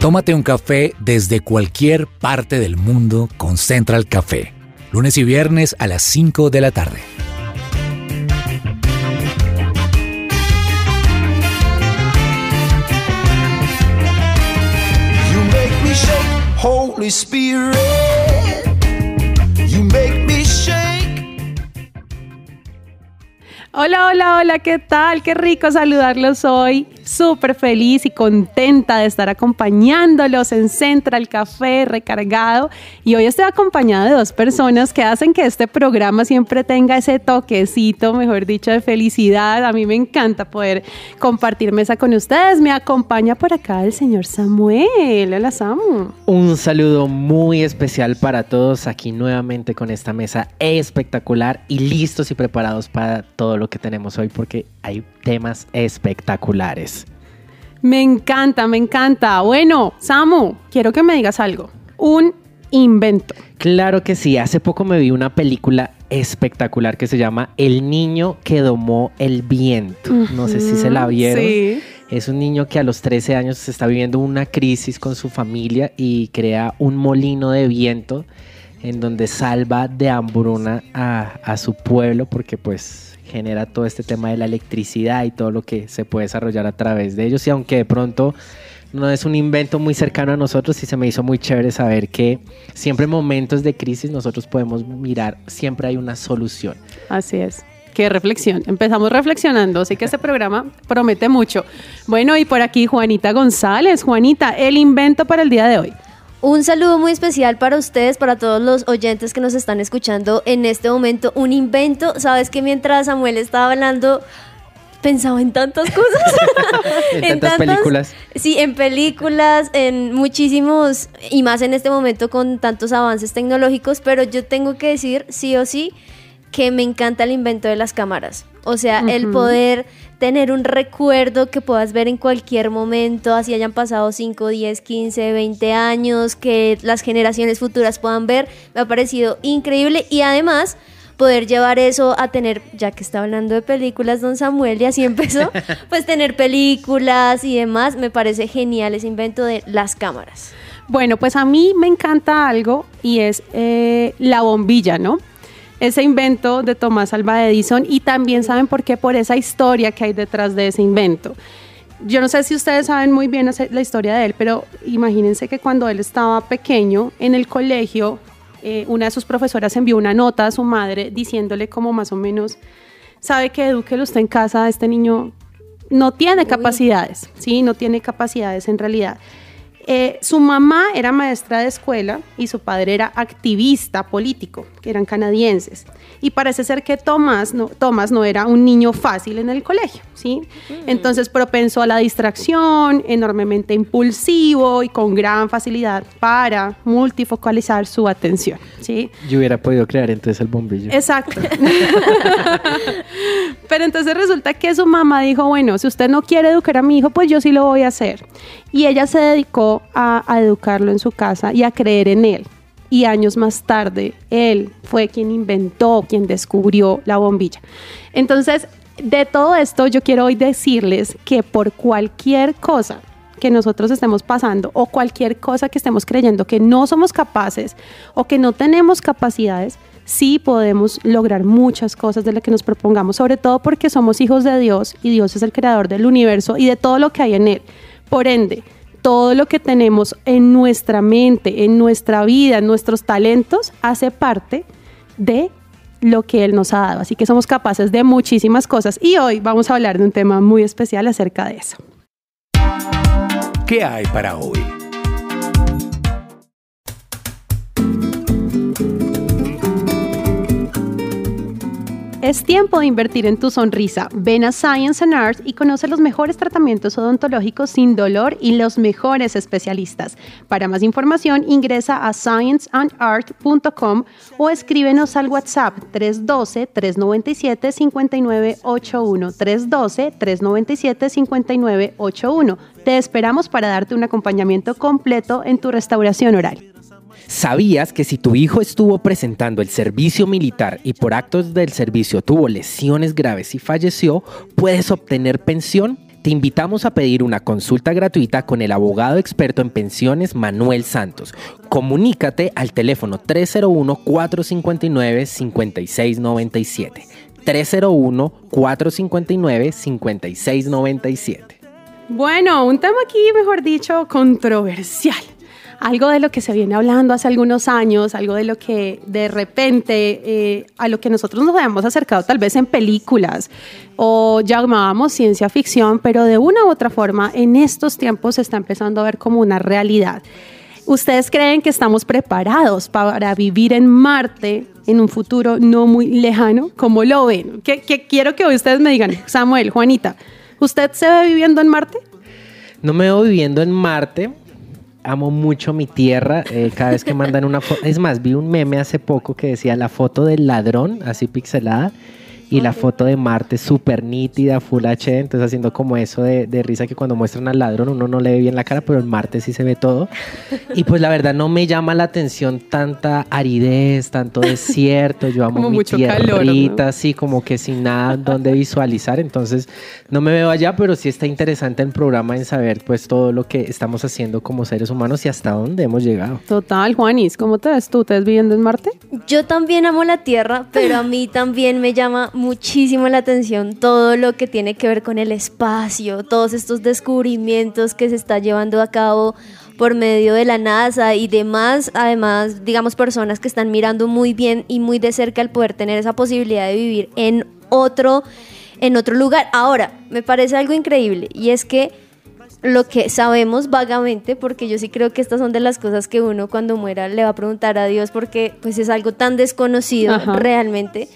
Tómate un café desde cualquier parte del mundo con Central Café. Lunes y viernes a las 5 de la tarde. You make me shake, Holy Spirit. You make me shake. Hola, hola, hola, ¿qué tal? Qué rico saludarlos hoy. Súper feliz y contenta de estar acompañándolos en Central Café recargado. Y hoy estoy acompañada de dos personas que hacen que este programa siempre tenga ese toquecito, mejor dicho, de felicidad. A mí me encanta poder compartir mesa con ustedes. Me acompaña por acá el señor Samuel. Hola, Samu. Un saludo muy especial para todos aquí nuevamente con esta mesa espectacular y listos y preparados para todo lo que tenemos hoy porque hay temas espectaculares. Me encanta, me encanta. Bueno, Samu, quiero que me digas algo. Un invento. Claro que sí, hace poco me vi una película espectacular que se llama El niño que domó el viento. No sé si se la vieron. Sí. Es un niño que a los 13 años está viviendo una crisis con su familia y crea un molino de viento en donde salva de hambruna a, a su pueblo porque pues genera todo este tema de la electricidad y todo lo que se puede desarrollar a través de ellos. Y aunque de pronto no es un invento muy cercano a nosotros, sí se me hizo muy chévere saber que siempre en momentos de crisis nosotros podemos mirar, siempre hay una solución. Así es. Qué reflexión. Empezamos reflexionando, así que este programa promete mucho. Bueno, y por aquí Juanita González. Juanita, el invento para el día de hoy. Un saludo muy especial para ustedes, para todos los oyentes que nos están escuchando en este momento. Un invento, sabes que mientras Samuel estaba hablando, pensaba en tantas cosas. En tantas películas. Sí, en películas, en muchísimos, y más en este momento con tantos avances tecnológicos, pero yo tengo que decir, sí o sí, que me encanta el invento de las cámaras. O sea, el poder tener un recuerdo que puedas ver en cualquier momento, así hayan pasado 5, 10, 15, 20 años, que las generaciones futuras puedan ver, me ha parecido increíble y además poder llevar eso a tener, ya que está hablando de películas, don Samuel, y así empezó, pues tener películas y demás, me parece genial ese invento de las cámaras. Bueno, pues a mí me encanta algo y es eh, la bombilla, ¿no? Ese invento de Tomás Alva Edison y también saben por qué, por esa historia que hay detrás de ese invento. Yo no sé si ustedes saben muy bien la historia de él, pero imagínense que cuando él estaba pequeño en el colegio, eh, una de sus profesoras envió una nota a su madre diciéndole como más o menos, sabe que edúquelo usted en casa, este niño no tiene capacidades, ¿sí? No tiene capacidades en realidad. Eh, su mamá era maestra de escuela y su padre era activista político, que eran canadienses. Y parece ser que Tomás no, Tomás no era un niño fácil en el colegio, ¿sí? Entonces propenso a la distracción, enormemente impulsivo y con gran facilidad para multifocalizar su atención, ¿sí? Yo hubiera podido crear entonces el bombillo. Exacto. Pero entonces resulta que su mamá dijo, bueno, si usted no quiere educar a mi hijo, pues yo sí lo voy a hacer. Y ella se dedicó a, educarlo en su casa y a creer en él. Y años más tarde, él fue quien inventó, quien descubrió la bombilla. Entonces, de todo esto, yo quiero hoy decirles que por cualquier cosa que nosotros estemos pasando o cualquier cosa que estemos creyendo que no somos capaces o que no tenemos capacidades, sí podemos lograr muchas cosas de lo que nos propongamos, sobre todo porque somos hijos de Dios y Dios es el creador del universo y de todo lo que hay en él. Por ende, todo lo que tenemos en nuestra mente, en nuestra vida, en nuestros talentos, hace parte de lo que Él nos ha dado. Así que somos capaces de muchísimas cosas y hoy vamos a hablar de un tema muy especial acerca de eso. ¿Qué hay para hoy? Es tiempo de invertir en tu sonrisa. Ven a Science and Art y conoce los mejores tratamientos odontológicos sin dolor y los mejores especialistas. Para más información ingresa a scienceandart.com o escríbenos al WhatsApp 312-397-5981. 312-397-5981. Te esperamos para darte un acompañamiento completo en tu restauración oral. ¿Sabías que si tu hijo estuvo presentando el servicio militar y por actos del servicio tuvo lesiones graves y falleció, puedes obtener pensión? Te invitamos a pedir una consulta gratuita con el abogado experto en pensiones Manuel Santos. Comunícate al teléfono 301-459-5697. 301-459-5697. Bueno, un tema aquí, mejor dicho, controversial. Algo de lo que se viene hablando hace algunos años, algo de lo que de repente eh, a lo que nosotros nos habíamos acercado tal vez en películas o llamábamos ciencia ficción, pero de una u otra forma en estos tiempos se está empezando a ver como una realidad. ¿Ustedes creen que estamos preparados para vivir en Marte en un futuro no muy lejano? ¿Cómo lo ven? Que, quiero que ustedes me digan, Samuel, Juanita, ¿usted se ve viviendo en Marte? No me veo viviendo en Marte. Amo mucho mi tierra. eh, cada vez que mandan una foto. Es más, vi un meme hace poco que decía la foto del ladrón, así pixelada, y la foto de Marte súper nítida, Full HD. Entonces, haciendo como eso de, de risa que cuando muestran al ladrón uno no le ve bien la cara, pero en Marte sí se ve todo. Y pues la verdad no me llama la atención tanta aridez, tanto desierto. Yo amo Como mi mucho calor, tierrita, ¿no? así como que sin nada donde visualizar. Entonces, no me veo allá, pero sí está interesante el programa en saber pues todo lo que estamos haciendo como seres humanos y hasta dónde hemos llegado. Total, Juanis, ¿cómo te ves tú? ¿Te ves viviendo en Marte? Yo también amo la Tierra, pero a mí también me llama muchísimo la atención todo lo que tiene que ver con el espacio, todos estos descubrimientos que se está llevando a cabo por medio de la NASA y demás, además, digamos, personas que están mirando muy bien y muy de cerca el poder tener esa posibilidad de vivir en otro, en otro lugar. Ahora, me parece algo increíble y es que lo que sabemos vagamente, porque yo sí creo que estas son de las cosas que uno cuando muera le va a preguntar a Dios porque pues es algo tan desconocido Ajá. realmente,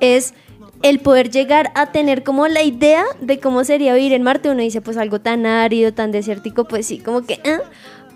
es el poder llegar a tener como la idea de cómo sería vivir en Marte. Uno dice pues algo tan árido, tan desértico, pues sí, como que... ah,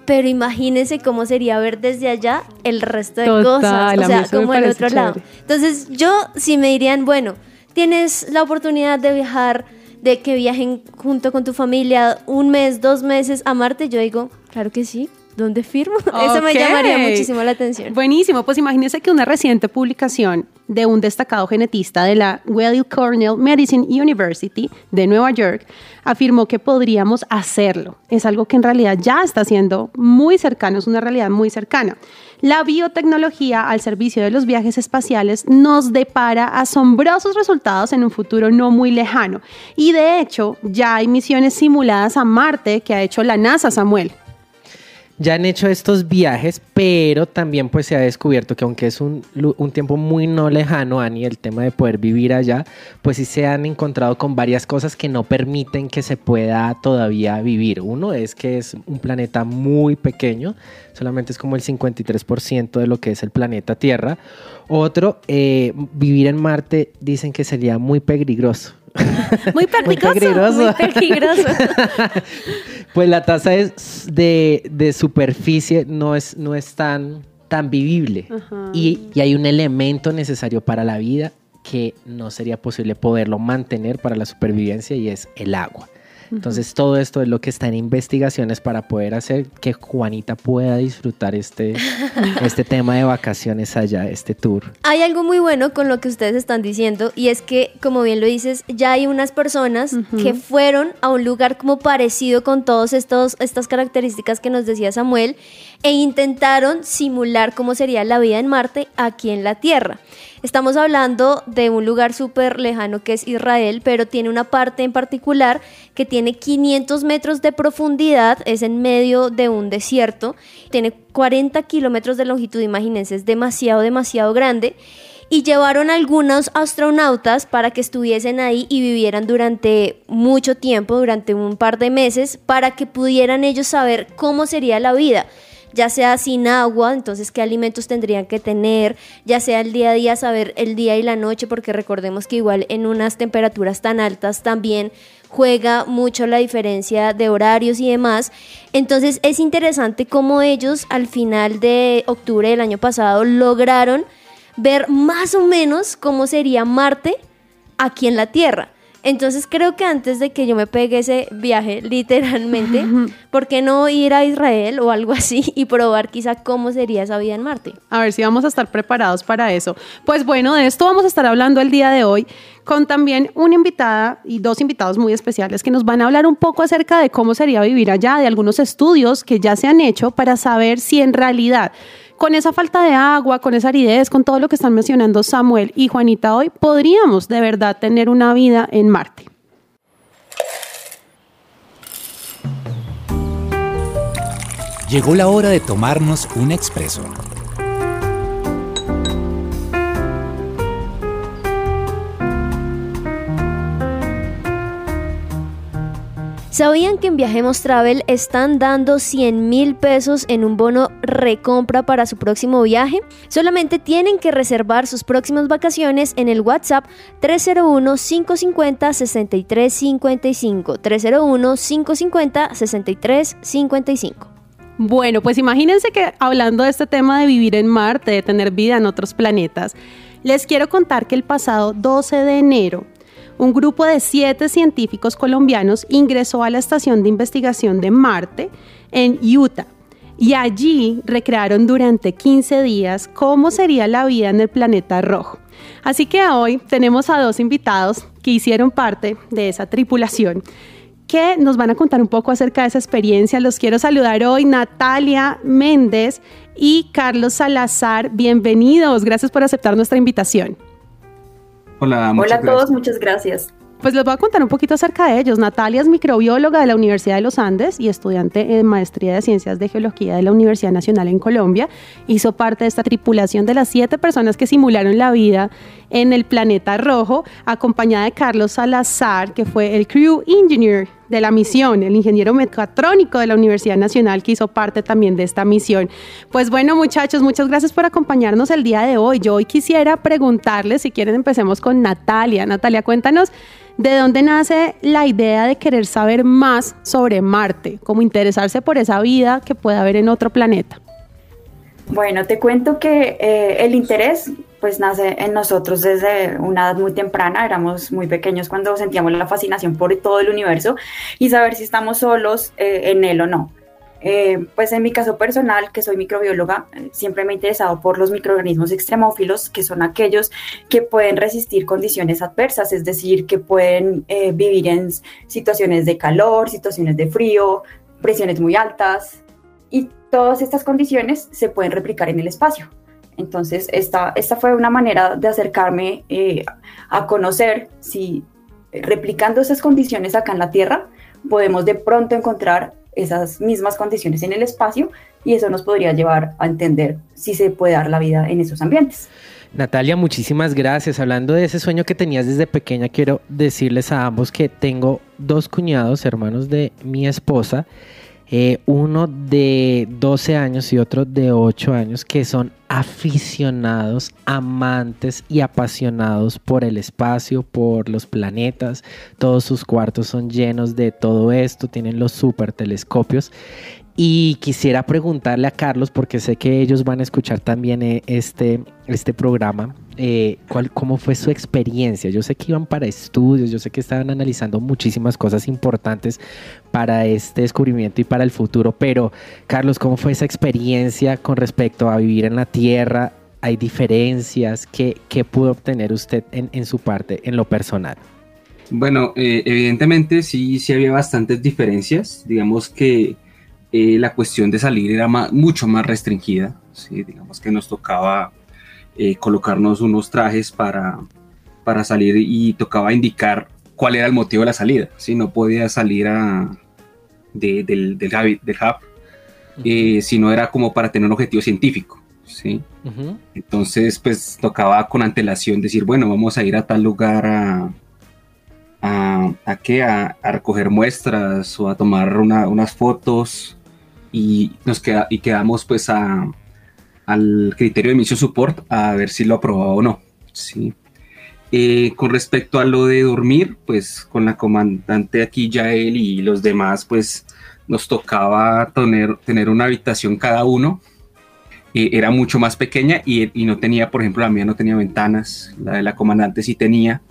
Pero imagínense cómo sería ver desde allá el resto de Total, cosas, o sea, como el otro lado. Entonces yo, si me dirían, bueno, tienes la oportunidad de viajar, de que viajen junto con tu familia un mes, dos meses a Marte, yo digo, claro que sí, ¿dónde firmo? Eso me llamaría muchísimo la atención. Buenísimo, pues imagínense que una reciente publicación de un destacado genetista de la Weill Cornell Medicine University de Nueva York afirmó que podríamos hacerlo. Es algo que en realidad ya está siendo muy cercano, es una realidad muy cercana. La biotecnología al servicio de los viajes espaciales nos depara asombrosos resultados en un futuro no muy lejano. Y de hecho, ya hay misiones simuladas a Marte que ha hecho la NASA, Samuel. Ya han hecho estos viajes, pero también pues se ha descubierto que aunque es un, un tiempo muy no lejano, Ani, el tema de poder vivir allá, pues sí se han encontrado con varias cosas que no permiten que se pueda todavía vivir. Uno es que es un planeta muy pequeño, solamente es como el 53% de lo que es el planeta Tierra. Otro, eh, vivir en Marte dicen que sería muy peligroso. Muy peligroso. peligroso. Muy peligroso. Pues la tasa es de, de superficie no es, no es tan, tan vivible. Y, y hay un elemento necesario para la vida que no sería posible poderlo mantener para la supervivencia y es el agua. Entonces todo esto es lo que está en investigaciones para poder hacer que Juanita pueda disfrutar este, este tema de vacaciones allá, este tour. Hay algo muy bueno con lo que ustedes están diciendo y es que, como bien lo dices, ya hay unas personas que fueron a un lugar como parecido con todas estas características que nos decía Samuel e intentaron simular cómo sería la vida en Marte aquí en la Tierra. Estamos hablando de un lugar súper lejano que es Israel, pero tiene una parte en particular que tiene 500 metros de profundidad, es en medio de un desierto, tiene 40 kilómetros de longitud, imagínense, es demasiado, demasiado grande. Y llevaron algunos astronautas para que estuviesen ahí y vivieran durante mucho tiempo, durante un par de meses, para que pudieran ellos saber cómo sería la vida ya sea sin agua, entonces qué alimentos tendrían que tener, ya sea el día a día, saber el día y la noche, porque recordemos que igual en unas temperaturas tan altas también juega mucho la diferencia de horarios y demás. Entonces es interesante cómo ellos al final de octubre del año pasado lograron ver más o menos cómo sería Marte aquí en la Tierra. Entonces creo que antes de que yo me pegue ese viaje, literalmente, ¿por qué no ir a Israel o algo así y probar quizá cómo sería esa vida en Marte? A ver si vamos a estar preparados para eso. Pues bueno, de esto vamos a estar hablando el día de hoy con también una invitada y dos invitados muy especiales que nos van a hablar un poco acerca de cómo sería vivir allá, de algunos estudios que ya se han hecho para saber si en realidad con esa falta de agua, con esa aridez, con todo lo que están mencionando Samuel y Juanita hoy, podríamos de verdad tener una vida en Marte. Llegó la hora de tomarnos un expreso. ¿Sabían que en Viajemos Travel están dando 100 mil pesos en un bono recompra para su próximo viaje? Solamente tienen que reservar sus próximas vacaciones en el WhatsApp 301-550-6355. 301-550-6355. Bueno, pues imagínense que hablando de este tema de vivir en Marte, de tener vida en otros planetas, les quiero contar que el pasado 12 de enero un grupo de siete científicos colombianos ingresó a la estación de investigación de Marte en Utah y allí recrearon durante 15 días cómo sería la vida en el planeta rojo. Así que hoy tenemos a dos invitados que hicieron parte de esa tripulación que nos van a contar un poco acerca de esa experiencia. Los quiero saludar hoy, Natalia Méndez y Carlos Salazar. Bienvenidos, gracias por aceptar nuestra invitación. Hola, Hola a todos, muchas gracias. Pues les voy a contar un poquito acerca de ellos. Natalia es microbióloga de la Universidad de los Andes y estudiante en maestría de Ciencias de Geología de la Universidad Nacional en Colombia. Hizo parte de esta tripulación de las siete personas que simularon la vida en el planeta rojo, acompañada de Carlos Salazar, que fue el Crew Engineer de la misión, el ingeniero mecatrónico de la Universidad Nacional que hizo parte también de esta misión. Pues bueno, muchachos, muchas gracias por acompañarnos el día de hoy. Yo hoy quisiera preguntarles, si quieren, empecemos con Natalia. Natalia, cuéntanos. ¿De dónde nace la idea de querer saber más sobre Marte, como interesarse por esa vida que puede haber en otro planeta? Bueno, te cuento que eh, el interés pues nace en nosotros desde una edad muy temprana, éramos muy pequeños cuando sentíamos la fascinación por todo el universo y saber si estamos solos eh, en él o no. Eh, pues en mi caso personal, que soy microbióloga, siempre me he interesado por los microorganismos extremófilos, que son aquellos que pueden resistir condiciones adversas, es decir, que pueden vivir en situaciones de calor, situaciones de frío, presiones muy altas, y todas estas condiciones se pueden replicar en el espacio. Entonces, esta, esta fue una manera de acercarme eh, a conocer si replicando esas condiciones acá en la Tierra, podemos de pronto encontrar esas mismas condiciones en el espacio y eso nos podría llevar a entender si se puede dar la vida en esos ambientes. Natalia, muchísimas gracias. Hablando de ese sueño que tenías desde pequeña, quiero decirles a ambos que tengo dos cuñados, hermanos de mi esposa, eh, uno de 12 años y otro de 8 años, que son aficionados, amantes y apasionados por el espacio, por los planetas. Todos sus cuartos son llenos de todo esto, tienen los super telescopios. Y quisiera preguntarle a Carlos, porque sé que ellos van a escuchar también eh, este, este programa, eh, ¿cuál, ¿cómo fue su experiencia? Yo sé que iban para estudios, yo sé que estaban analizando muchísimas cosas importantes para este descubrimiento y para el futuro, pero Carlos, ¿cómo fue esa experiencia con respecto a vivir en la Tierra? ¿Hay diferencias? ¿Qué, qué pudo obtener usted en, en, su parte, en lo personal? Bueno, eh, evidentemente sí, sí había bastantes diferencias. Digamos que eh, la cuestión de salir era mucho más restringida. ¿sí? Digamos que nos tocaba eh, colocarnos unos trajes para, para salir y tocaba indicar cuál era el motivo de la salida. Si no podía salir a, del, del, del hub, eh, si no era como para tener un objetivo científico. ¿sí? Entonces, pues tocaba con antelación decir, bueno, vamos a ir a tal lugar a, a, a, qué? a, recoger muestras o a tomar unas fotos y nos queda, y quedamos pues a, al criterio de Mission Support a ver si lo aprobaba o no. ¿sí? Eh, con respecto a lo de dormir, pues con la comandante aquí, Yael y los demás, pues nos tocaba tener, tener una habitación cada uno. Eh, era mucho más pequeña y, y, no tenía, por ejemplo, la mía no tenía ventanas, la de la comandante sí tenía.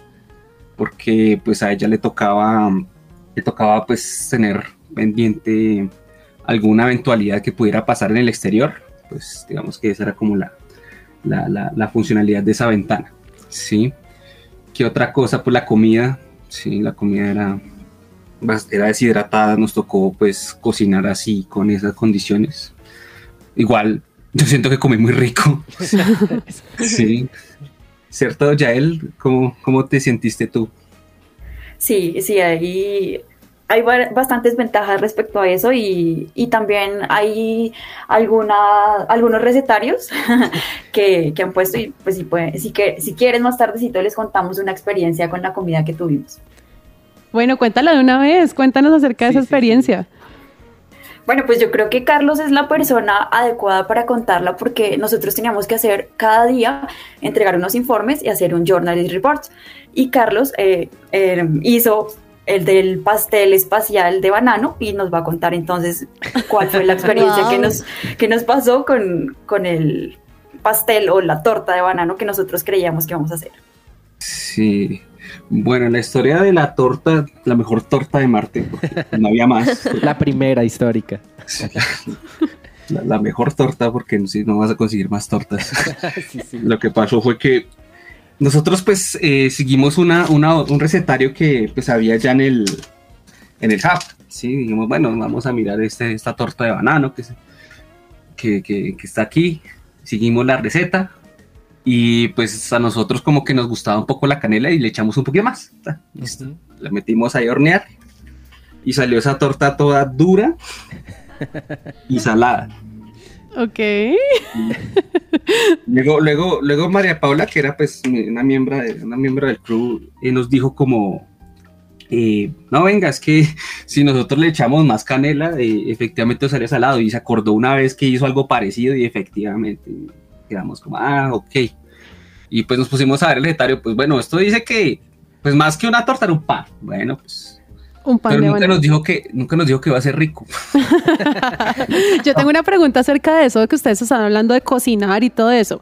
porque pues a ella le tocaba, le tocaba pues tener pendiente alguna eventualidad que pudiera pasar en el exterior, pues digamos que esa era como la, la, la, funcionalidad de esa ventana, ¿sí? ¿Qué otra cosa? Pues la comida, sí, la comida era, era deshidratada, nos tocó pues cocinar así con esas condiciones. Igual, yo siento que comí muy rico. sí. ¿Cierto, Yael? ¿Cómo, ¿Cómo te sentiste tú? Sí, sí, ahí hay bastantes ventajas respecto a eso y, también hay alguna, algunos recetarios que, han puesto y pues si, puede, si, que, si quieren más tardecito les contamos una experiencia con la comida que tuvimos. Bueno, cuéntala de una vez, cuéntanos acerca de esa experiencia. Bueno, pues yo creo que Carlos es la persona adecuada para contarla porque nosotros teníamos que hacer cada día, entregar unos informes y hacer un journalist report. Y Carlos eh, eh, hizo el del pastel espacial de banano y nos va a contar entonces cuál fue la experiencia que, nos, que nos pasó con, con el pastel o la torta de banano que nosotros creíamos que íbamos a hacer. Sí, bueno, la historia de la torta, la mejor torta de Marte, porque no había más. La primera histórica. La, mejor torta, porque si no vas a conseguir más tortas. Lo que pasó fue que nosotros pues eh, seguimos una, un recetario que pues había ya en el, en el hub. Sí, dijimos, bueno, vamos a mirar este, esta torta de banano que, que está aquí. Seguimos la receta, y pues a nosotros como que nos gustaba un poco la canela y le echamos un poquito más. La metimos ahí a hornear y salió esa torta toda dura y salada. Ok. Luego, luego, luego María Paula, que era pues una miembro, de, una miembro del crew, y nos dijo como, eh, no venga, es que si nosotros le echamos más canela, eh, efectivamente sale salado. Y se acordó una vez que hizo algo parecido y efectivamente quedamos como, ah, ok. Y pues nos pusimos a ver el recetario, pues bueno, esto dice que, pues más que una torta era un pan. Bueno, pues un pan Pero nunca nos dijo que nunca nos dijo que iba a ser rico. Yo tengo una pregunta acerca de eso, de que ustedes están hablando de cocinar y todo eso.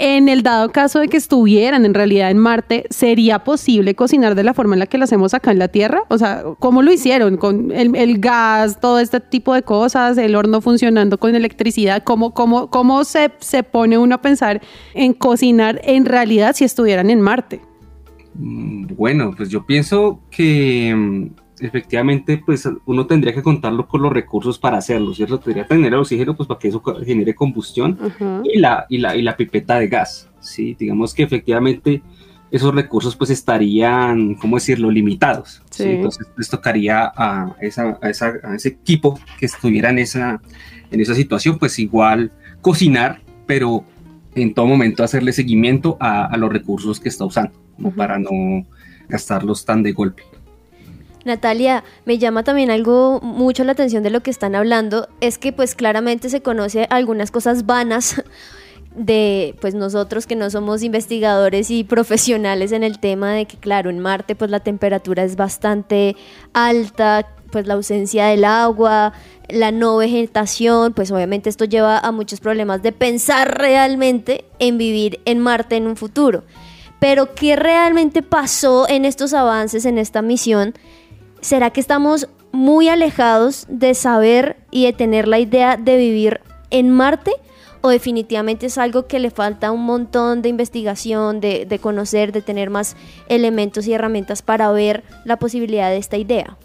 En el dado caso de que estuvieran en realidad en Marte, ¿sería posible cocinar de la forma en la que lo hacemos acá en la Tierra? O sea, ¿cómo lo hicieron? ¿Con el, gas, todo este tipo de cosas, el horno funcionando con electricidad? ¿Cómo, cómo, cómo se, se pone uno a pensar en cocinar en realidad si estuvieran en Marte? Mm, bueno, pues yo pienso que mm, efectivamente, pues uno tendría que contarlo con los recursos para hacerlo, ¿cierto? Tendría que tener el oxígeno, pues para que eso genere combustión y, la, y, la, y la pipeta de gas, ¿sí? Digamos que efectivamente esos recursos pues estarían, ¿cómo decirlo?, limitados. Sí. Entonces les tocaría a, esa, a, esa, a, ese equipo que estuviera en esa, en esa situación, pues igual cocinar, pero en todo momento hacerle seguimiento a, a los recursos que está usando, para no gastarlos tan de golpe. Natalia, me llama también algo mucho la atención de lo que están hablando, es que pues claramente se conoce algunas cosas vanas de pues nosotros que no somos investigadores y profesionales en el tema de que claro, en Marte pues la temperatura es bastante alta, pues la ausencia del agua, la no vegetación, pues obviamente esto lleva a muchos problemas de pensar realmente en vivir en Marte en un futuro. Pero ¿qué realmente pasó en estos avances, en esta misión? ¿Será que estamos muy alejados de saber y de tener la idea de vivir en Marte? ¿O definitivamente es algo que le falta un montón de investigación, de, conocer, de tener más elementos y herramientas para ver la posibilidad de esta idea?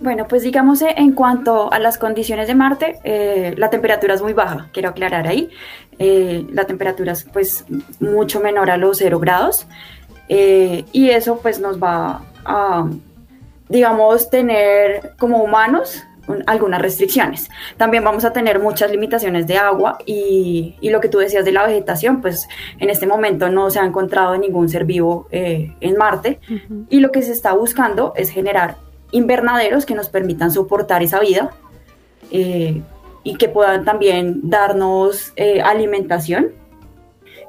Bueno, pues digamos eh, en cuanto a las condiciones de Marte, eh, la temperatura es muy baja, quiero aclarar ahí. Eh, la temperatura es pues mucho menor a los 0 grados y eso pues nos va a digamos, tener como humanos algunas restricciones. También vamos a tener muchas limitaciones de agua y, lo que tú decías de la vegetación, pues en este momento no se ha encontrado ningún ser vivo eh, en Marte y lo que se está buscando es generar invernaderos que nos permitan soportar esa vida eh, y que puedan también darnos eh, alimentación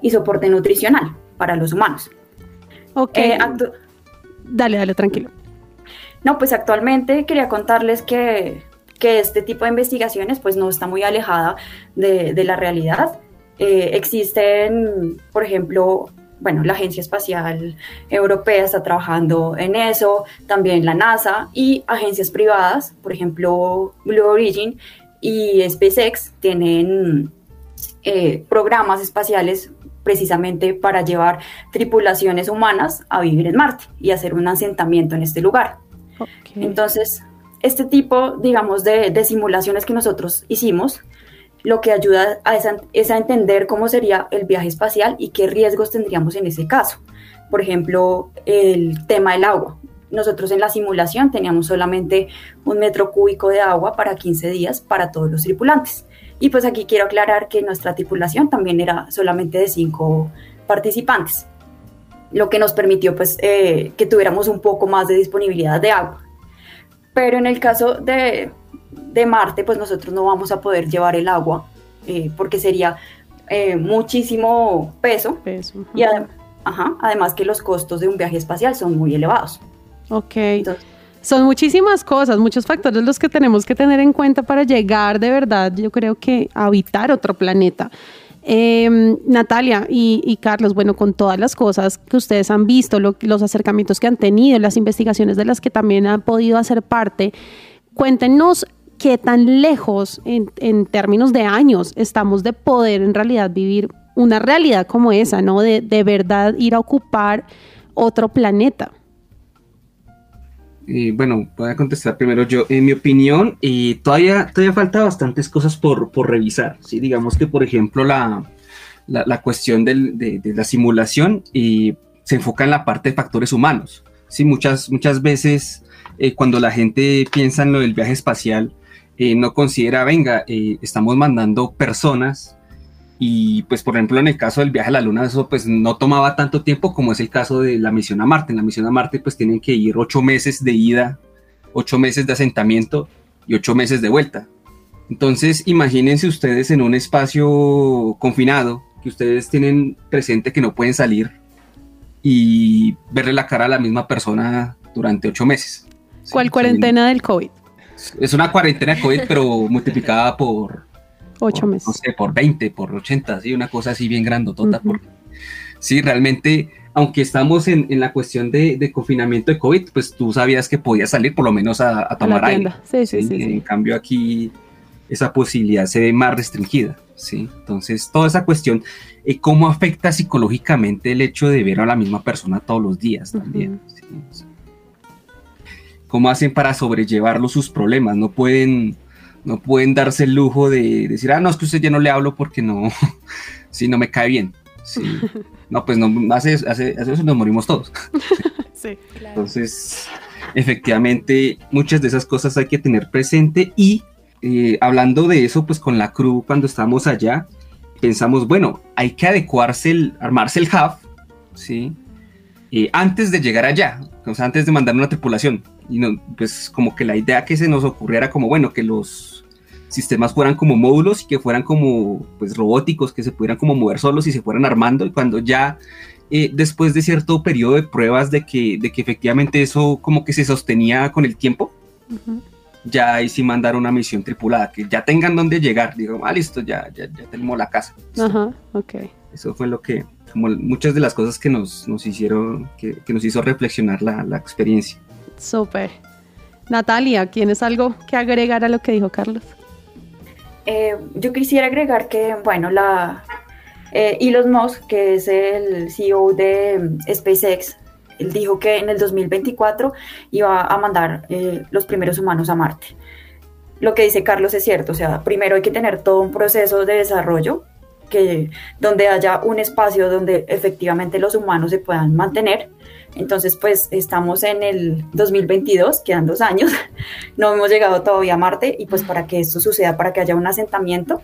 y soporte nutricional para los humanos. Ok. dale, dale, tranquilo. No, pues actualmente quería contarles que, este tipo de investigaciones pues no está muy alejada de, la realidad. Eh, existen, por ejemplo, bueno, la Agencia Espacial Europea está trabajando en eso, también la NASA y agencias privadas, por ejemplo, Blue Origin y SpaceX tienen eh, programas espaciales precisamente para llevar tripulaciones humanas a vivir en Marte y hacer un asentamiento en este lugar. Entonces, este tipo, digamos, de, simulaciones que nosotros hicimos, lo que ayuda a es a entender cómo sería el viaje espacial y qué riesgos tendríamos en ese caso. Por ejemplo, el tema del agua. Nosotros en la simulación teníamos solamente un metro cúbico de agua para 15 días para todos los tripulantes. Y pues aquí quiero aclarar que nuestra tripulación también era solamente de cinco participantes, lo que nos permitió pues eh, que tuviéramos un poco más de disponibilidad de agua. Pero en el caso de, de Marte, pues nosotros no vamos a poder llevar el agua eh, porque sería eh, muchísimo peso. peso y ajá, además que los costos de un viaje espacial son muy elevados. Ok. son muchísimas cosas, muchos factores los que tenemos que tener en cuenta para llegar de verdad, yo creo que a habitar otro planeta. Em, Natalia y, Carlos, bueno, con todas las cosas que ustedes han visto, los acercamientos que han tenido, las investigaciones de las que también han podido hacer parte, cuéntenos qué tan lejos en, términos de años estamos de poder en realidad vivir una realidad como esa, ¿no? De, de verdad ir a ocupar otro planeta. Bueno, voy a contestar primero yo. En mi opinión, y todavía, todavía falta bastantes cosas por, por revisar. ¿sí? Digamos que, por ejemplo, la, la, cuestión del, de, la simulación y se enfoca en la parte de factores humanos. ¿sí? Muchas, muchas veces eh, cuando la gente piensa en lo del viaje espacial, eh, no considera, venga, eh, estamos mandando personas y pues por ejemplo en el caso del viaje a la luna eso pues no tomaba tanto tiempo como es el caso de la misión a Marte. En la misión a Marte pues tienen que ir ocho meses de ida, ocho meses de asentamiento y ocho meses de vuelta. Entonces imagínense ustedes en un espacio confinado que ustedes tienen presente que no pueden salir y verle la cara a la misma persona durante ocho meses. ¿Cuál cuarentena del COVID? Es una cuarentena de COVID pero multiplicada por Ocho meses. No sé, por 20, por 80, sí, una cosa así bien grandotota. sí, realmente, aunque estamos en, en la cuestión de, de, confinamiento de COVID, pues tú sabías que podías salir por lo menos a, tomar aire. Sí, sí, sí, En cambio aquí esa posibilidad se ve más restringida. ¿sí? Entonces, toda esa cuestión, eh, ¿cómo afecta psicológicamente el hecho de ver a la misma persona todos los días también? ¿Cómo hacen para sobrellevarlo sus problemas? No pueden no pueden darse el lujo de decir, ah, no, es que usted ya no le hablo porque no, si no me cae bien. No, pues no, hace, hace, hace, eso nos morimos todos. Sí, claro. Entonces, efectivamente, muchas de esas cosas hay que tener presente y eh, hablando de eso, pues con la crew cuando estamos allá, pensamos, bueno, hay que adecuarse, el, armarse el hub, ¿sí? Eh, antes de llegar allá, o sea, antes de mandar una tripulación. Y no, pues como que la idea que se nos ocurriera como, bueno, que los sistemas fueran como módulos y que fueran como pues robóticos, que se pudieran como mover solos y se fueran armando y cuando ya eh, después de cierto periodo de pruebas de que, de que efectivamente eso como que se sostenía con el tiempo, ya ahí sí mandar una misión tripulada, que ya tengan dónde llegar, digo, ah, listo, ya, ya, ya tenemos la casa. Ajá, ok. Eso fue lo que, como muchas de las cosas que nos, nos hicieron, que, que nos hizo reflexionar la, la experiencia. Súper. Natalia, ¿tienes algo que agregar a lo que dijo Carlos? Eh, yo quisiera agregar que, bueno, la eh, Elon Musk, que es el CEO de mm, SpaceX, él dijo que en el 2024 iba a mandar eh, los primeros humanos a Marte. Lo que dice Carlos es cierto, o sea, primero hay que tener todo un proceso de desarrollo que, donde haya un espacio donde efectivamente los humanos se puedan mantener entonces, pues estamos en el 2022, quedan dos años, no hemos llegado todavía a Marte y pues para que esto suceda, para que haya un asentamiento,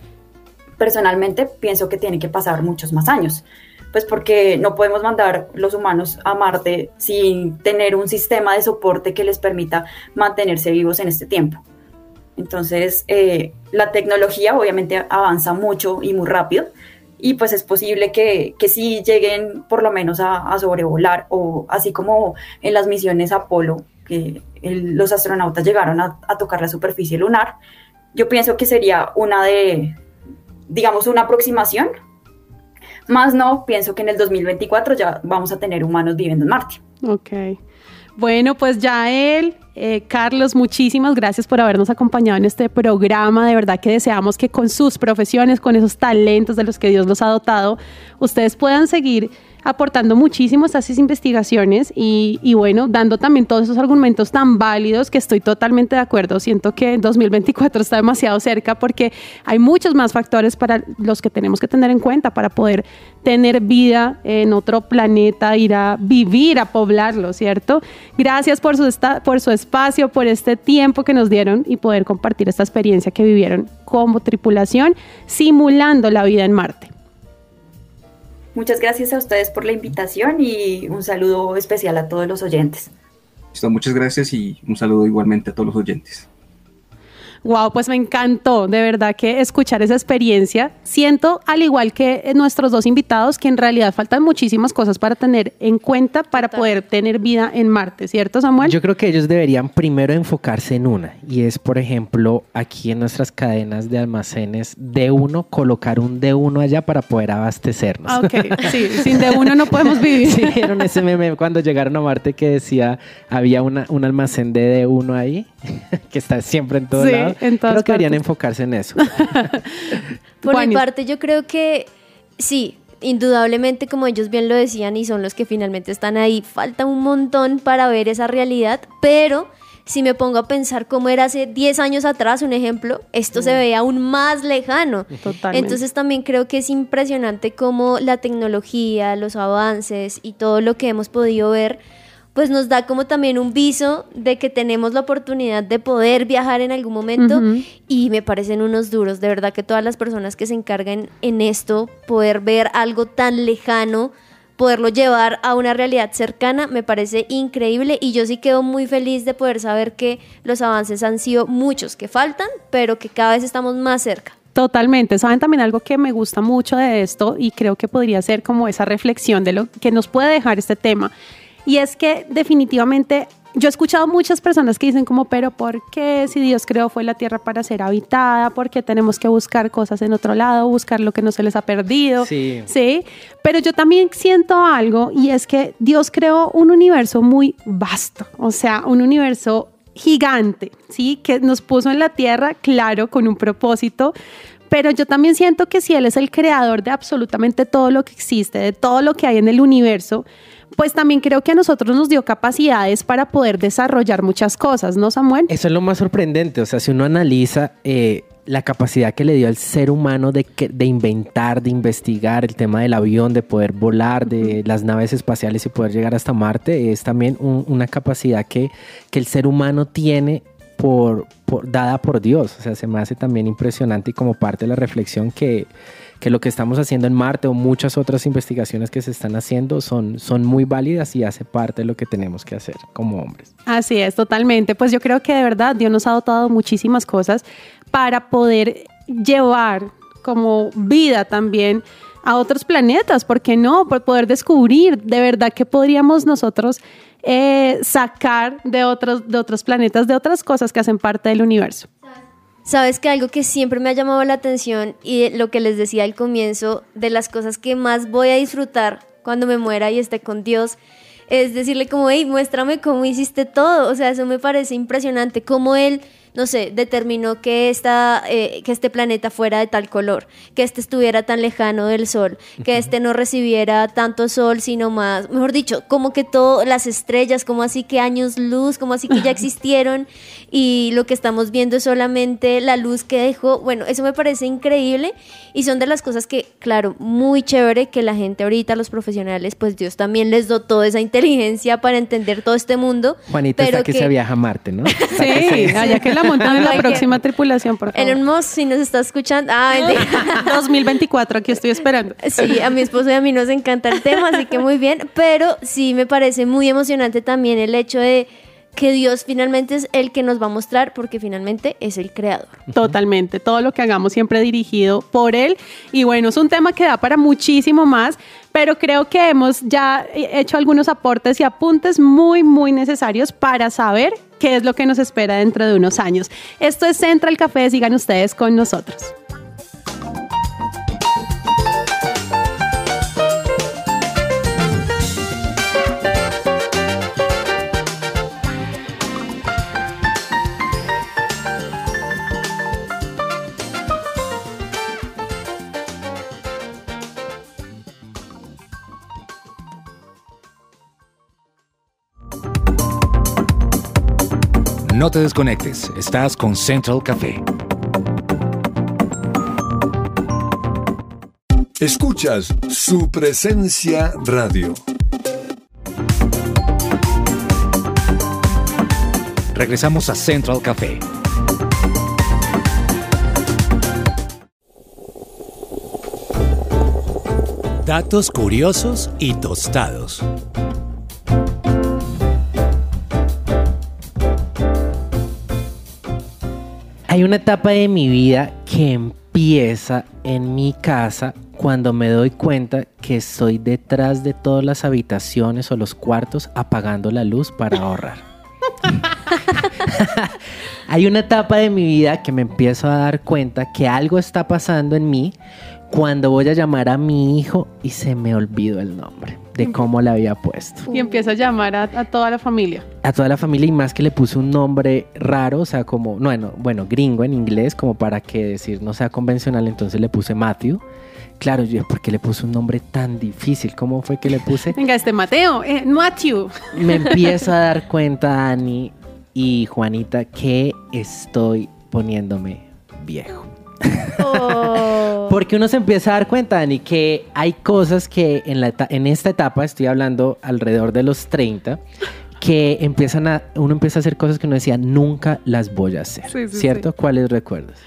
personalmente pienso que tiene que pasar muchos más años, pues porque no podemos mandar los humanos a Marte sin tener un sistema de soporte que les permita mantenerse vivos en este tiempo. Entonces, eh, la tecnología obviamente avanza mucho y muy rápido, y pues es posible que, que sí lleguen por lo menos a, sobrevolar o así como en las misiones Apolo, que los astronautas llegaron a, tocar la superficie lunar, yo pienso que sería una de, digamos, una aproximación, Más no, pienso que en el 2024 ya vamos a tener humanos viviendo en Marte. Ok. Bueno, pues ya él, eh, Carlos, muchísimas gracias por habernos acompañado en este programa. De verdad que deseamos que con sus profesiones, con esos talentos de los que Dios los ha dotado, ustedes puedan seguir aportando muchísimo a estas investigaciones y, y, bueno, dando también todos esos argumentos tan válidos que estoy totalmente de acuerdo. Siento que 2024 está demasiado cerca porque hay muchos más factores para los que tenemos que tener en cuenta para poder tener vida en otro planeta, ir a vivir, a poblarlo, ¿cierto? Gracias por su, por su espacio, por este tiempo que nos dieron y poder compartir esta experiencia que vivieron como tripulación simulando la vida en Marte. Muchas gracias a ustedes por la invitación y un saludo especial a todos los oyentes. muchas gracias y un saludo igualmente a todos los oyentes. Wow, pues me encantó de verdad que escuchar esa experiencia. Siento, al igual que nuestros dos invitados, que en realidad faltan muchísimas cosas para tener en cuenta para poder tener vida en Marte, ¿cierto, Samuel? Yo creo que ellos deberían primero enfocarse en una, y es, por ejemplo, aquí en nuestras cadenas de almacenes D1, colocar un D1 allá para poder abastecernos. Ah, ok, sí, sin D1 no podemos vivir. Sí, vieron ese meme cuando llegaron a Marte que decía había una, un almacén de D1 ahí, que está siempre en todos lados creo que deberían enfocarse en eso. Por mi parte, yo creo que sí, indudablemente, como ellos bien lo decían y son los que finalmente están ahí, falta un montón para ver esa realidad, pero si me pongo a pensar cómo era hace 10 años atrás, un ejemplo, esto se mm. ve aún más lejano. Totalmente. Entonces también creo que es impresionante cómo la tecnología, los avances y todo lo que hemos podido ver pues nos da como también un viso de que tenemos la oportunidad de poder viajar en algún momento y me parecen unos duros, de verdad que todas las personas que se encargan en esto, poder ver algo tan lejano, poderlo llevar a una realidad cercana, me parece increíble y yo sí quedo muy feliz de poder saber que los avances han sido muchos, que faltan, pero que cada vez estamos más cerca. Totalmente. Saben también algo que me gusta mucho de esto y creo que podría ser como esa reflexión de lo que nos puede dejar este tema y es que definitivamente yo he escuchado muchas personas que dicen como, pero ¿por qué si Dios creó fue la tierra para ser habitada? ¿Por qué tenemos que buscar cosas en otro lado, buscar lo que no se les ha perdido? Sí. Sí. Pero yo también siento algo y es que Dios creó un universo muy vasto, o sea, un universo gigante, ¿sí? Que nos puso en la tierra, claro, con un propósito, pero yo también siento que si Él es el creador de absolutamente todo lo que existe, de todo lo que hay en el universo, pues también creo que a nosotros nos dio capacidades para poder desarrollar muchas cosas, ¿no, Samuel? Eso es lo más sorprendente, o sea, si uno analiza... Eh, la capacidad que le dio al ser humano de, de inventar, de investigar el tema del avión, de poder volar, de las naves espaciales y poder llegar hasta Marte, es también una capacidad que, que el ser humano tiene por, dada por Dios. O sea, se me hace también impresionante y como parte de la reflexión que, que lo que estamos haciendo en Marte o muchas otras investigaciones que se están haciendo son, son muy válidas y hace parte de lo que tenemos que hacer como hombres. Así es, totalmente. Pues yo creo que de verdad Dios nos ha dotado muchísimas cosas para poder llevar como vida también a otros planetas, ¿por qué no? Por poder descubrir de verdad que podríamos nosotros eh, sacar de otros, de otros planetas, de otras cosas que hacen parte del universo. Sabes que algo que siempre me ha llamado la atención y lo que les decía al comienzo, de las cosas que más voy a disfrutar cuando me muera y esté con Dios, es decirle como, hey, muéstrame cómo hiciste todo. O sea, eso me parece impresionante, cómo Él no sé, determinó que, esta, eh, que este planeta fuera de tal color, que este estuviera tan lejano del Sol, que este no recibiera tanto Sol, sino más, mejor dicho, como que todas las estrellas, como así que años luz, como así que ya existieron y lo que estamos viendo es solamente la luz que dejó. Bueno, eso me parece increíble y son de las cosas que, claro, muy chévere que la gente ahorita, los profesionales, pues Dios también les dotó esa inteligencia para entender todo este mundo. Juanita, pero que, se viaja a Marte, ¿no? Sí, allá que la montan en la próxima tripulación, por favor. Elon Musk, si nos está escuchando. Ah, 2024, aquí estoy esperando. Sí, a mi esposo y a mí nos encanta el tema, así que muy bien. Pero sí me parece muy emocionante también el hecho de que Dios finalmente es el que nos va a mostrar porque finalmente es el creador. Totalmente, todo lo que hagamos siempre dirigido por Él. Y bueno, es un tema que da para muchísimo más, pero creo que hemos ya hecho algunos aportes y apuntes muy, muy necesarios para saber qué es lo que nos espera dentro de unos años. Esto es Central Café, sigan ustedes con nosotros. No te desconectes, estás con Central Café. Escuchas su presencia radio. Regresamos a Central Café. Datos curiosos y tostados. Hay una etapa de mi vida que empieza en mi casa cuando me doy cuenta que estoy detrás de todas las habitaciones o los cuartos apagando la luz para ahorrar. Hay una etapa de mi vida que me empiezo a dar cuenta que algo está pasando en mí cuando voy a llamar a mi hijo y se me olvidó el nombre de cómo le había puesto. Y empieza a llamar a, a toda la familia. A toda la familia y más que le puse un nombre raro, o sea, como, no, bueno, bueno, gringo en inglés, como para que decir no sea convencional, entonces le puse Matthew. Claro, yo, ¿por qué le puse un nombre tan difícil? ¿Cómo fue que le puse? Venga, este Mateo, eh, Matthew. Me empiezo a dar cuenta, Dani y Juanita, que estoy poniéndome viejo. Oh. Porque uno se empieza a dar cuenta, Dani, que hay cosas que en, la en esta etapa, estoy hablando alrededor de los 30, que empiezan a, uno empieza a hacer cosas que uno decía, nunca las voy a hacer. Sí, sí, ¿Cierto? ¿Cuáles recuerdas?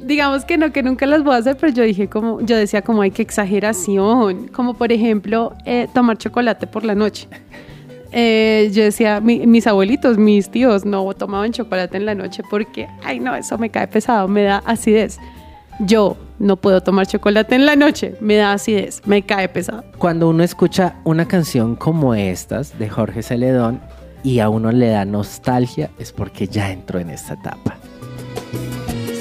Digamos que no, que nunca las voy a hacer, pero yo dije como, yo decía como hay que exageración, como por ejemplo eh, tomar chocolate por la noche. Eh, yo decía, mi- mis abuelitos, mis tíos no tomaban chocolate en la noche porque, ay no, eso me cae pesado, me da acidez. Yo no puedo tomar chocolate en la noche, me da acidez, me cae pesado. Cuando uno escucha una canción como estas de Jorge Celedón y a uno le da nostalgia, es porque ya entró en esta etapa.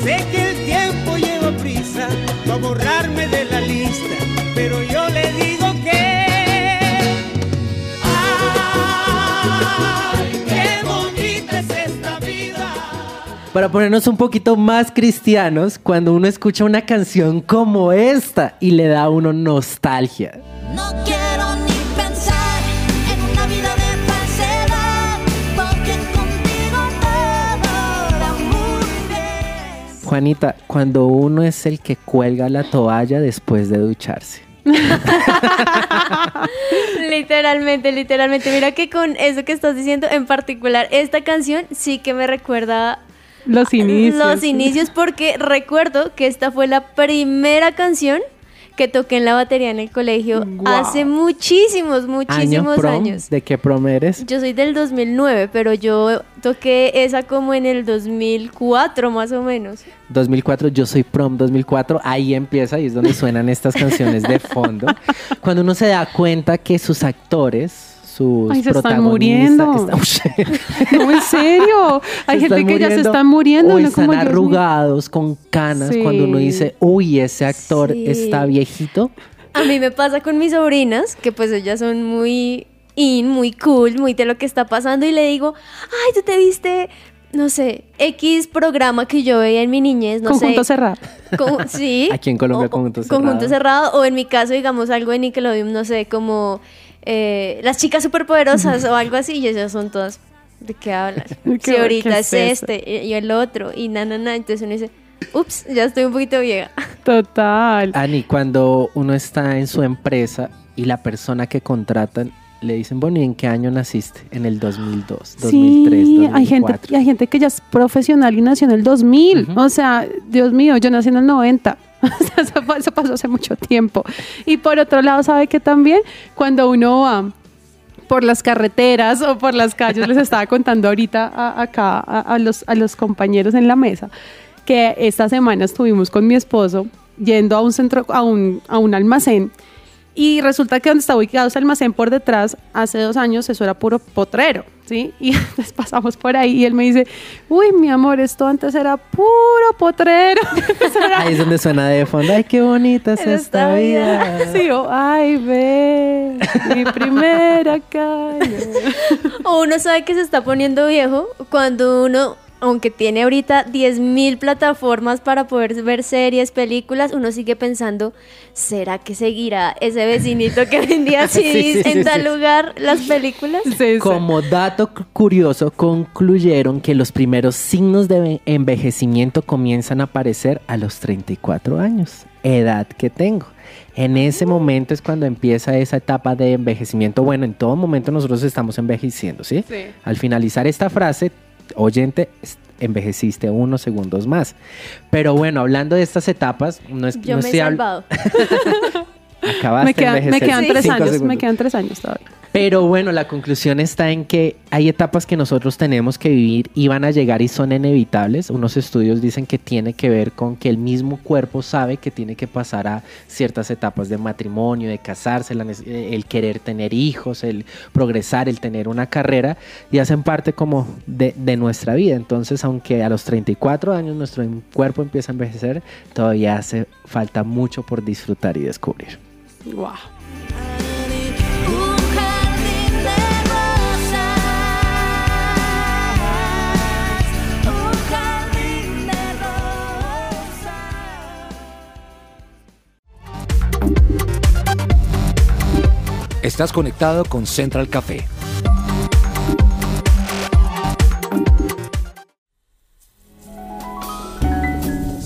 Sé que el tiempo lleva prisa para borrarme de la lista, pero yo le digo que. Para ponernos un poquito más cristianos, cuando uno escucha una canción como esta y le da a uno nostalgia. No quiero ni pensar en una vida de falsedad, porque contigo todo muy bien. Juanita, cuando uno es el que cuelga la toalla después de ducharse. Literalmente, literalmente. Mira que con eso que estás diciendo, en particular, esta canción sí que me recuerda Los inicios. los inicios porque recuerdo que esta fue la primera canción que toqué en la batería en el colegio hace muchísimos, ¿Año muchísimos prom? años. ¿De qué prom eres? Yo soy del 2009, pero yo toqué esa como en el 2004 más o menos. 2004, yo soy prom 2004, ahí empieza y es donde suenan estas canciones de fondo. Cuando uno se da cuenta que sus actores, sus Ay, se están protagonistas muriendo. están- No, en serio. Hay se gente que ya se están muriendo. o no están como Dios arrugados con canas Sí. cuando uno dice, uy, ese actor Sí. está viejito. A mí me pasa con mis sobrinas, que pues ellas son muy in, muy cool, muy de lo que está pasando y le digo, ay, tú te viste, no sé, X programa que yo veía en mi niñez, no Conjunto sé. cerrado. Con- sí. Aquí en Colombia, O- Conjunto Conjunto Cerrado. cerrado. O en mi caso, digamos, algo de Nickelodeon, no sé, como eh, las chicas superpoderosas o algo así. Y ellas son todas, ¿de qué hablas? ¿Qué- si ahorita qué es, este y el otro y na, na, na. Entonces uno dice, ups, ya estoy un poquito vieja. Total. Ani, cuando uno está en su empresa y la persona que contratan le dicen, bueno, ¿y en qué año naciste? En el 2002, 2003, Sí, 2004. hay gente, hay gente que ya es profesional y nació en el 2000. Ujú. O sea, Dios mío, yo nací en el 90. Eso pasó hace mucho tiempo. Y por otro lado, ¿sabe que también? Cuando uno va por las carreteras o por las calles, les estaba contando ahorita a- acá a, a los, a los compañeros en la mesa, que esta semana estuvimos con mi esposo yendo a un centro, a un, a un almacén y resulta que donde está ubicado ese almacén por detrás, hace dos años eso era puro potrero, ¿sí? Y entonces pasamos por ahí y él me dice, uy, mi amor, esto antes era puro potrero. Ahí es donde suena de fondo, ay, qué bonita es esta esta vida. vida. Sí, yo, ay, ve, mi primera calle. O uno sabe que se está poniendo viejo cuando uno aunque tiene ahorita 10.000 plataformas para poder ver series, películas, uno sigue pensando, ¿será que seguirá ese vecinito que vendía CDs sí, sí, en tal lugar las películas? Como dato cu- curioso, concluyeron que los primeros signos de ve- envejecimiento comienzan a aparecer a los 34 años, edad que tengo. En ese momento es cuando empieza esa etapa de envejecimiento. Bueno, en todo momento nosotros estamos envejeciendo, ¿sí? Sí. Al finalizar esta frase, oyente, envejeciste unos segundos más. Pero bueno, hablando de estas etapas, no es Yo no me he estoy hab- salvado. acabaste Me quedan, me envejecer quedan tres años, me segundos. quedan tres años todavía. Pero bueno, la conclusión está en que hay etapas que nosotros tenemos que vivir y van a llegar y son inevitables. Unos estudios dicen que tiene que ver con que el mismo cuerpo sabe que tiene que pasar a ciertas etapas de matrimonio, de casarse, el querer tener hijos, el progresar, el tener una carrera y hacen parte como de, de nuestra vida. Entonces, aunque a los 34 años nuestro cuerpo empieza a envejecer, todavía hace falta mucho por disfrutar y descubrir. Wow. Un jardín de rosas, un jardín de rosas. Estás conectado con Central Café.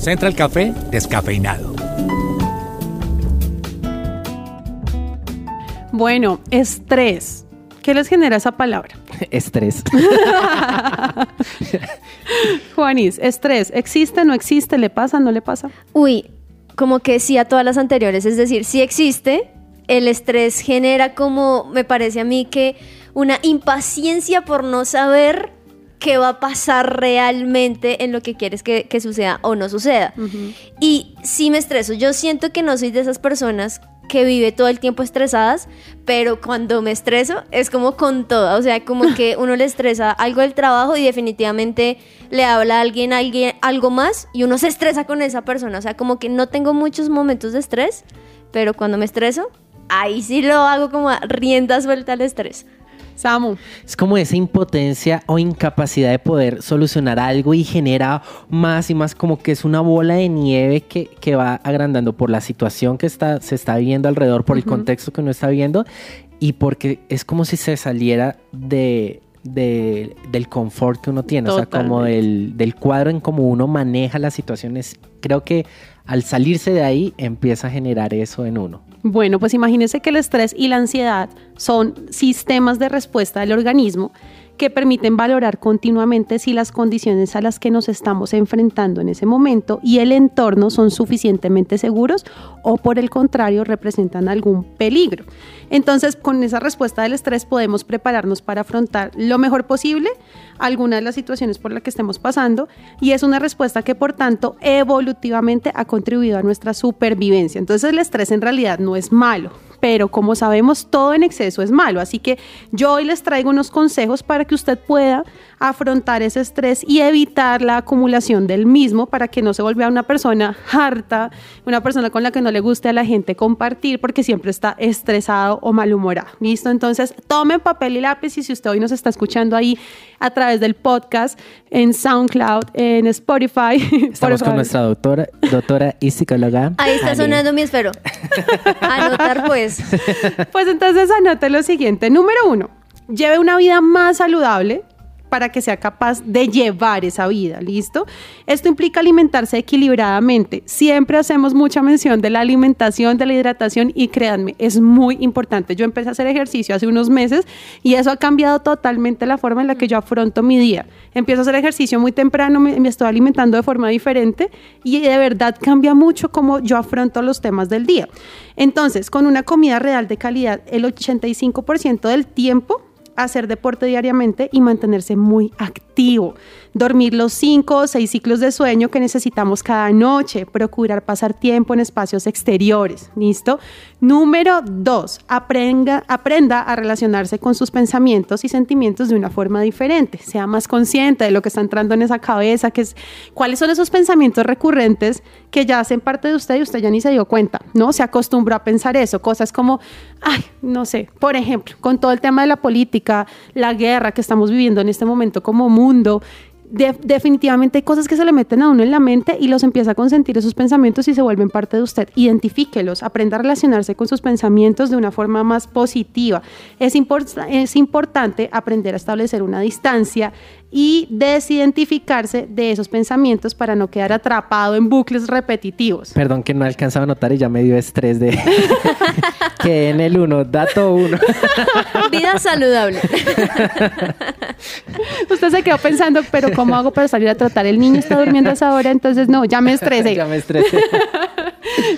Central Café descafeinado. Bueno, estrés. ¿Qué les genera esa palabra? Estrés. Juanis, estrés. ¿Existe, no existe? ¿Le pasa, no le pasa? Uy, como que sí a todas las anteriores, es decir, sí existe, el estrés genera como, me parece a mí que una impaciencia por no saber qué va a pasar realmente en lo que quieres que, que suceda o no suceda. Y sí me estreso, yo siento que no soy de esas personas que vive todo el tiempo estresadas, pero cuando me estreso es como con todo, o sea, como que uno le estresa algo del trabajo y definitivamente le habla a alguien, a alguien algo más y uno se estresa con esa persona, o sea, como que no tengo muchos momentos de estrés, pero cuando me estreso, ahí sí lo hago como a rienda suelta al estrés. Samu. Es como esa impotencia o incapacidad de poder solucionar algo y genera más y más como que es una bola de nieve que, que va agrandando por la situación que está, se está viviendo alrededor, por el contexto que uno está viendo y porque es como si se saliera de, de- del confort que uno tiene, o sea, como del, del cuadro en cómo uno maneja las situaciones. Creo que al salirse de ahí empieza a generar eso en uno. Bueno, pues imagínense que el estrés y la ansiedad son sistemas de respuesta del organismo que permiten valorar continuamente si las condiciones a las que nos estamos enfrentando en ese momento y el entorno son suficientemente seguros o por el contrario representan algún peligro. Entonces, con esa respuesta del estrés podemos prepararnos para afrontar lo mejor posible alguna de las situaciones por las que estemos pasando y es una respuesta que por tanto evolutivamente ha contribuido a nuestra supervivencia. Entonces el estrés en realidad no es malo, pero como sabemos todo en exceso es malo, así que yo hoy les traigo unos consejos para que usted pueda afrontar ese estrés y evitar la acumulación del mismo para que no se vuelva una persona harta, una persona con la que no le guste a la gente compartir porque siempre está estresado o malhumorado. ¿Listo? Entonces, tomen papel y lápiz y si usted hoy nos está escuchando ahí a través del podcast, en SoundCloud, en Spotify. Estamos con nuestra doctora, doctora y psicóloga. Ahí está Ale. sonando mi esfero. Anotar pues. Pues entonces anote lo siguiente. Número uno, lleve una vida más saludable para que sea capaz de llevar esa vida, ¿listo? Esto implica alimentarse equilibradamente. Siempre hacemos mucha mención de la alimentación, de la hidratación y créanme, es muy importante. Yo empecé a hacer ejercicio hace unos meses y eso ha cambiado totalmente la forma en la que yo afronto mi día. Empiezo a hacer ejercicio muy temprano, me, me estoy alimentando de forma diferente y de verdad cambia mucho cómo yo afronto los temas del día. Entonces, con una comida real de calidad, el 85% del tiempo hacer deporte diariamente y mantenerse muy activo. Dormir los 5 o 6 ciclos de sueño que necesitamos cada noche. Procurar pasar tiempo en espacios exteriores. ¿Listo? Número 2. Aprenda, aprenda a relacionarse con sus pensamientos y sentimientos de una forma diferente. Sea más consciente de lo que está entrando en esa cabeza, que es, cuáles son esos pensamientos recurrentes que ya hacen parte de usted y usted ya ni se dio cuenta, ¿no? Se acostumbró a pensar eso, cosas como, ay, no sé, por ejemplo, con todo el tema de la política, la guerra que estamos viviendo en este momento como mundo, de- definitivamente hay cosas que se le meten a uno en la mente y los empieza a consentir esos pensamientos y se vuelven parte de usted. Identifíquelos, aprenda a relacionarse con sus pensamientos de una forma más positiva. Es, es importante aprender a establecer una distancia y desidentificarse de esos pensamientos para no quedar atrapado en bucles repetitivos. Perdón que no alcanzaba a notar y ya me dio estrés de que en el uno, dato uno. Vida saludable. Usted se quedó pensando, pero ¿cómo hago para salir a tratar? El niño está durmiendo a esa hora, entonces no, ya me estresé. ya me estresé.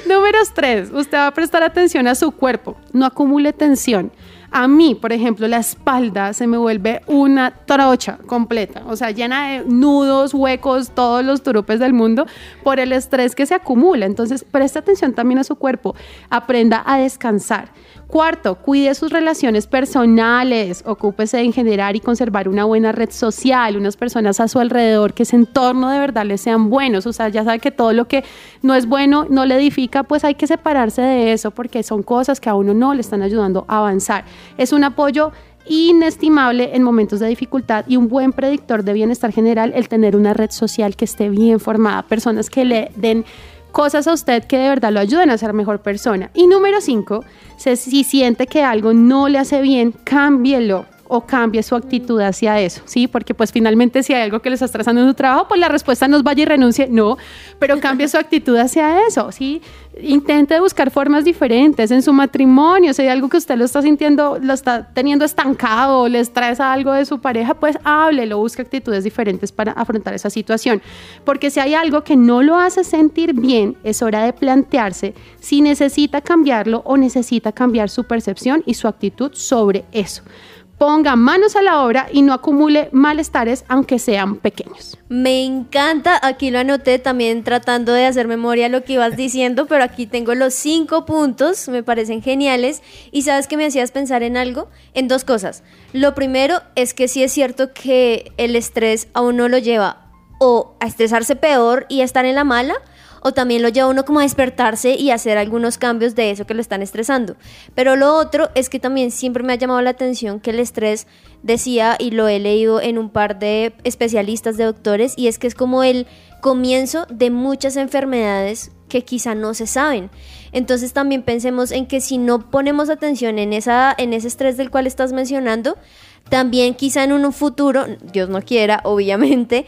Número tres, usted va a prestar atención a su cuerpo, no acumule tensión. A mí, por ejemplo, la espalda se me vuelve una trocha completa, o sea, llena de nudos, huecos, todos los turupes del mundo por el estrés que se acumula. Entonces, preste atención también a su cuerpo, aprenda a descansar. Cuarto, cuide sus relaciones personales, ocúpese en generar y conservar una buena red social, unas personas a su alrededor, que ese entorno de verdad les sean buenos. O sea, ya sabe que todo lo que no es bueno, no le edifica, pues hay que separarse de eso porque son cosas que a uno no le están ayudando a avanzar. Es un apoyo inestimable en momentos de dificultad y un buen predictor de bienestar general el tener una red social que esté bien formada, personas que le den cosas a usted que de verdad lo ayuden a ser mejor persona. Y número cinco, se- si siente que algo no le hace bien, cámbielo o cambie su actitud hacia eso, ¿sí? Porque pues finalmente si hay algo que le está estresando en su trabajo, pues la respuesta no es vaya y renuncie, no, pero cambie su actitud hacia eso, ¿sí? Intente buscar formas diferentes en su matrimonio, si hay algo que usted lo está sintiendo, lo está teniendo estancado, le estresa algo de su pareja, pues háblelo, busque actitudes diferentes para afrontar esa situación. Porque si hay algo que no lo hace sentir bien, es hora de plantearse si necesita cambiarlo o necesita cambiar su percepción y su actitud sobre eso. Ponga manos a la obra y no acumule malestares, aunque sean pequeños. Me encanta, aquí lo anoté también tratando de hacer memoria lo que ibas diciendo, pero aquí tengo los cinco puntos, me parecen geniales. Y sabes que me hacías pensar en algo, en dos cosas. Lo primero es que sí es cierto que el estrés a uno lo lleva o a estresarse peor y a estar en la mala, o también lo lleva uno como a despertarse y hacer algunos cambios de eso que lo están estresando. Pero lo otro es que también siempre me ha llamado la atención que el estrés decía, y lo he leído en un par de especialistas de doctores, y es que es como el comienzo de muchas enfermedades que quizá no se saben. Entonces también pensemos en que si no ponemos atención en, esa, en ese estrés del cual estás mencionando, también quizá en un futuro, Dios no quiera, obviamente,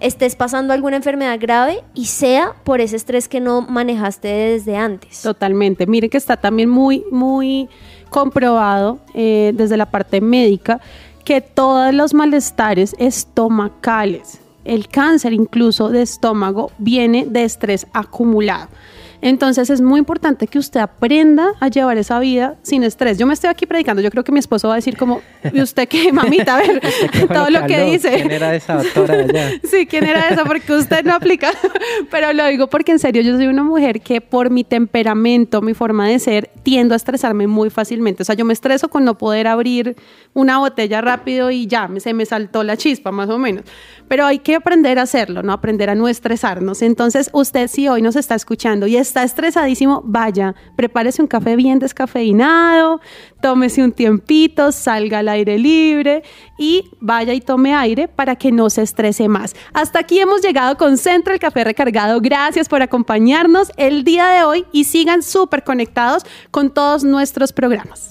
estés pasando alguna enfermedad grave y sea por ese estrés que no manejaste desde antes. Totalmente. Mire que está también muy, muy comprobado eh, desde la parte médica que todos los malestares estomacales, el cáncer incluso de estómago, viene de estrés acumulado. Entonces es muy importante que usted aprenda a llevar esa vida sin estrés. Yo me estoy aquí predicando, yo creo que mi esposo va a decir como, ¿y usted qué, mamita? A ver, todo lo que dice. ¿Quién era esa doctora de allá? Sí, ¿quién era esa? Porque usted no aplica. Pero lo digo porque en serio yo soy una mujer que por mi temperamento, mi forma de ser, tiendo a estresarme muy fácilmente. O sea, yo me estreso con no poder abrir una botella rápido y ya, se me saltó la chispa más o menos. Pero hay que aprender a hacerlo, ¿no? Aprender a no estresarnos. Entonces, usted si hoy nos está escuchando y está estresadísimo, vaya, prepárese un café bien descafeinado, tómese un tiempito, salga al aire libre y vaya y tome aire para que no se estrese más. Hasta aquí hemos llegado con Centro el Café Recargado. Gracias por acompañarnos el día de hoy y sigan súper conectados con todos nuestros programas.